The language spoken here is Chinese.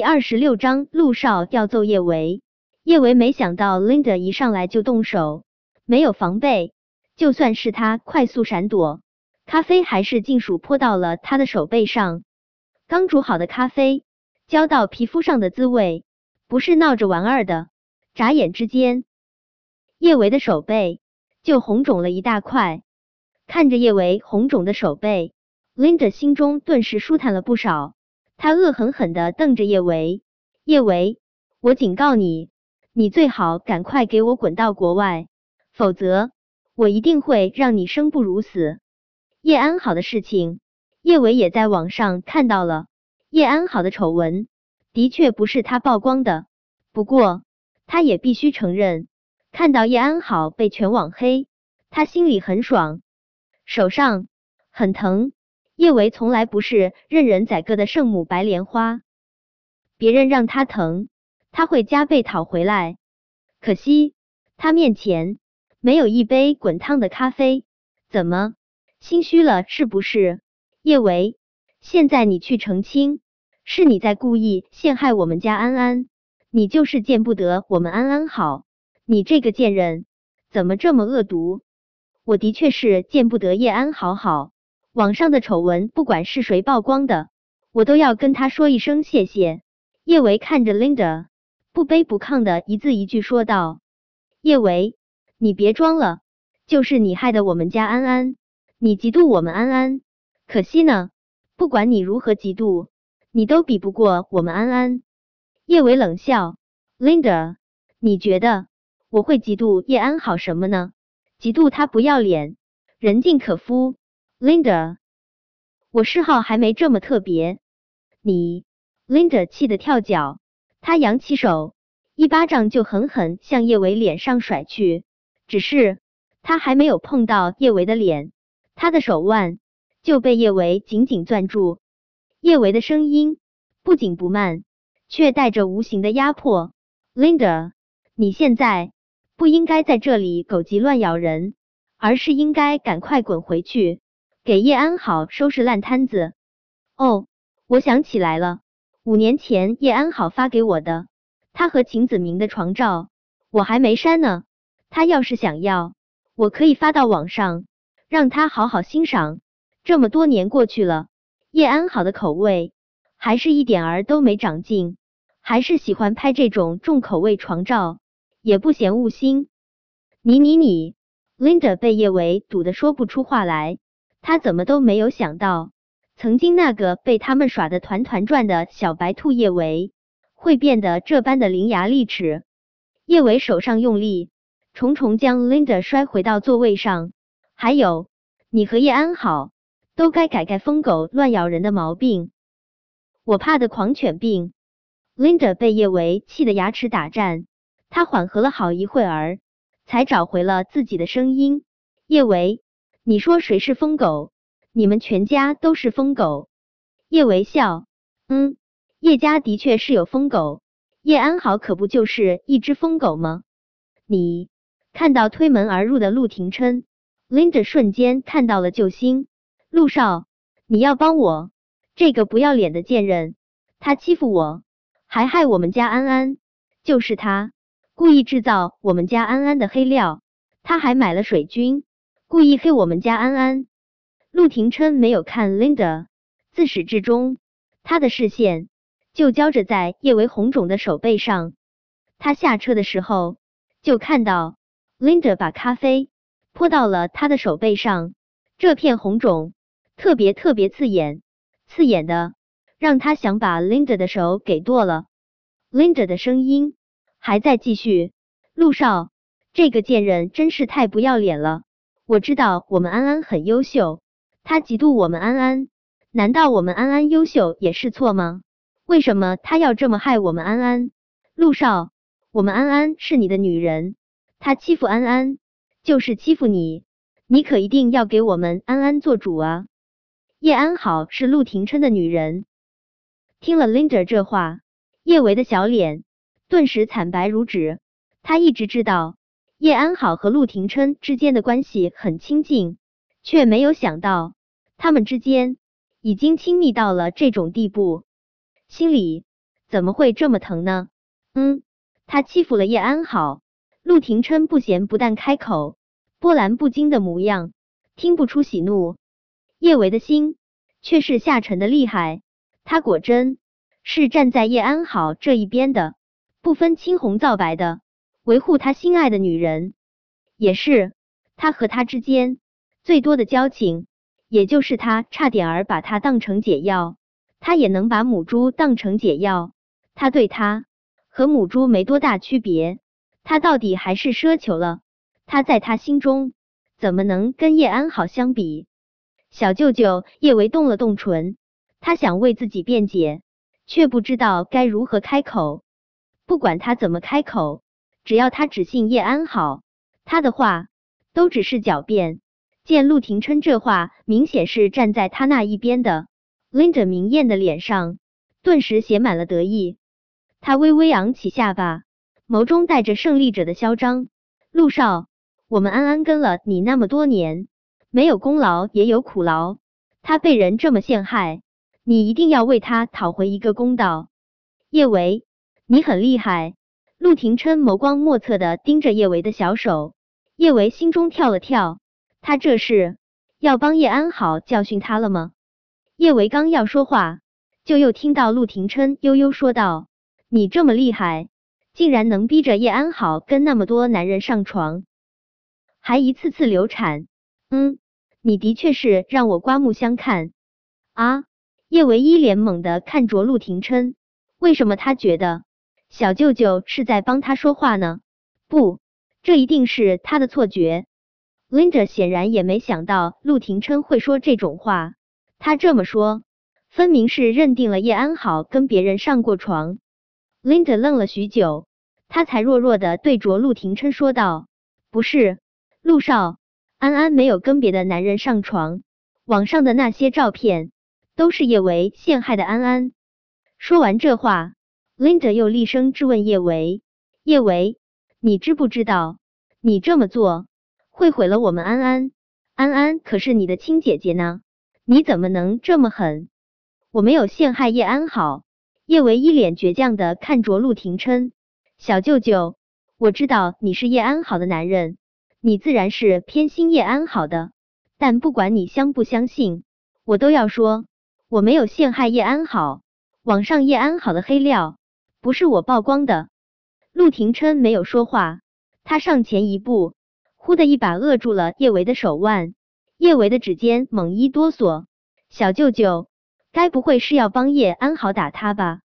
第二十六章，陆少要揍叶维。叶维没想到 Linda 一上来就动手，没有防备，就算是他快速闪躲，咖啡还是尽数泼到了他的手背上。刚煮好的咖啡浇到皮肤上的滋味，不是闹着玩儿的。眨眼之间，叶维的手背就红肿了一大块。看着叶维红肿的手背，Linda 心中顿时舒坦了不少。他恶狠狠的瞪着叶维，叶维，我警告你，你最好赶快给我滚到国外，否则我一定会让你生不如死。叶安好的事情，叶维也在网上看到了。叶安好的丑闻的确不是他曝光的，不过他也必须承认，看到叶安好被全网黑，他心里很爽，手上很疼。叶维从来不是任人宰割的圣母白莲花，别人让他疼，他会加倍讨回来。可惜他面前没有一杯滚烫的咖啡，怎么心虚了是不是？叶维，现在你去澄清，是你在故意陷害我们家安安，你就是见不得我们安安好，你这个贱人怎么这么恶毒？我的确是见不得叶安好好。网上的丑闻，不管是谁曝光的，我都要跟他说一声谢谢。叶维看着 Linda，不卑不亢的一字一句说道：“叶维，你别装了，就是你害得我们家安安，你嫉妒我们安安，可惜呢，不管你如何嫉妒，你都比不过我们安安。”叶维冷笑：“Linda，你觉得我会嫉妒叶安好什么呢？嫉妒他不要脸，人尽可夫。” Linda，我嗜好还没这么特别。你，Linda 气得跳脚，她扬起手，一巴掌就狠狠向叶维脸上甩去。只是她还没有碰到叶维的脸，她的手腕就被叶维紧紧攥住。叶维的声音不紧不慢，却带着无形的压迫。Linda，你现在不应该在这里狗急乱咬人，而是应该赶快滚回去。给叶安好收拾烂摊子。哦，我想起来了，五年前叶安好发给我的他和秦子明的床照，我还没删呢。他要是想要，我可以发到网上，让他好好欣赏。这么多年过去了，叶安好的口味还是一点儿都没长进，还是喜欢拍这种重口味床照，也不嫌恶心。你你你，Linda 被叶维堵得说不出话来。他怎么都没有想到，曾经那个被他们耍得团团转的小白兔叶维，会变得这般的伶牙俐齿。叶维手上用力，重重将 Linda 摔回到座位上。还有，你和叶安好，都该改改疯狗乱咬人的毛病。我怕的狂犬病。Linda 被叶维气得牙齿打颤，他缓和了好一会儿，才找回了自己的声音。叶维。你说谁是疯狗？你们全家都是疯狗。叶维笑，嗯，叶家的确是有疯狗，叶安好可不就是一只疯狗吗？你看到推门而入的陆廷琛，Linda 瞬间看到了救星。陆少，你要帮我，这个不要脸的贱人，他欺负我，还害我们家安安，就是他故意制造我们家安安的黑料，他还买了水军。故意黑我们家安安。陆廷琛没有看 Linda，自始至终，他的视线就交着在叶维红肿的手背上。他下车的时候，就看到 Linda 把咖啡泼到了他的手背上，这片红肿特别特别刺眼，刺眼的让他想把 Linda 的手给剁了。Linda 的声音还在继续：“陆少，这个贱人真是太不要脸了。”我知道我们安安很优秀，他嫉妒我们安安，难道我们安安优秀也是错吗？为什么他要这么害我们安安？陆少，我们安安是你的女人，他欺负安安就是欺负你，你可一定要给我们安安做主啊！叶安好是陆廷琛的女人，听了 Linda 这话，叶维的小脸顿时惨白如纸，他一直知道。叶安好和陆廷琛之间的关系很亲近，却没有想到他们之间已经亲密到了这种地步，心里怎么会这么疼呢？嗯，他欺负了叶安好。陆廷琛不咸不淡开口，波澜不惊的模样，听不出喜怒。叶维的心却是下沉的厉害，他果真是站在叶安好这一边的，不分青红皂白的维护他心爱的女人。也是他和他之间最多的交情，也就是他差点儿把他当成解药，他也能把母猪当成解药。他对他和母猪没多大区别，他到底还是奢求了。他在他心中怎么能跟叶安好相比？小舅舅叶维动了动唇，他想为自己辩解，却不知道该如何开口。不管他怎么开口，只要他只信叶安好，他的话都只是狡辩。见陆廷琛这话明显是站在他那一边的，拎着明艳的脸上顿时写满了得意。他微微扬起下巴，眸中带着胜利者的嚣张。陆少，我们安安跟了你那么多年，没有功劳也有苦劳。他被人这么陷害，你一定要为他讨回一个公道。叶维，你很厉害。陆廷琛眸光莫测的盯着叶维的小手，叶维心中跳了跳，他这是要帮叶安好教训他了吗？叶维刚要说话，就又听到陆廷琛悠悠说道。你这么厉害，竟然能逼着叶安好跟那么多男人上床，还一次次流产。嗯，你的确是让我刮目相看啊！叶唯一脸懵的看着陆廷琛，为什么他觉得小舅舅是在帮他说话呢？不，这一定是他的错觉。Linda 显然也没想到陆廷琛会说这种话，他这么说，分明是认定了叶安好跟别人上过床。Linda 愣了许久，他才弱弱的对着陆廷琛说道：“不是，陆少，安安没有跟别的男人上床，网上的那些照片都是叶维陷害的安安。”说完这话，Linda 又厉声质问叶维：“叶维，你知不知道，你这么做会毁了我们安安？安安可是你的亲姐姐呢，你怎么能这么狠？我没有陷害叶安好。”叶维一脸倔强的看着陆廷琛，小舅舅，我知道你是叶安好的男人，你自然是偏心叶安好的。但不管你相不相信，我都要说，我没有陷害叶安好，网上叶安好的黑料不是我曝光的。陆廷琛没有说话，他上前一步，忽的一把扼住了叶维的手腕，叶维的指尖猛一哆嗦，小舅舅。该不会是要帮叶安好打他吧？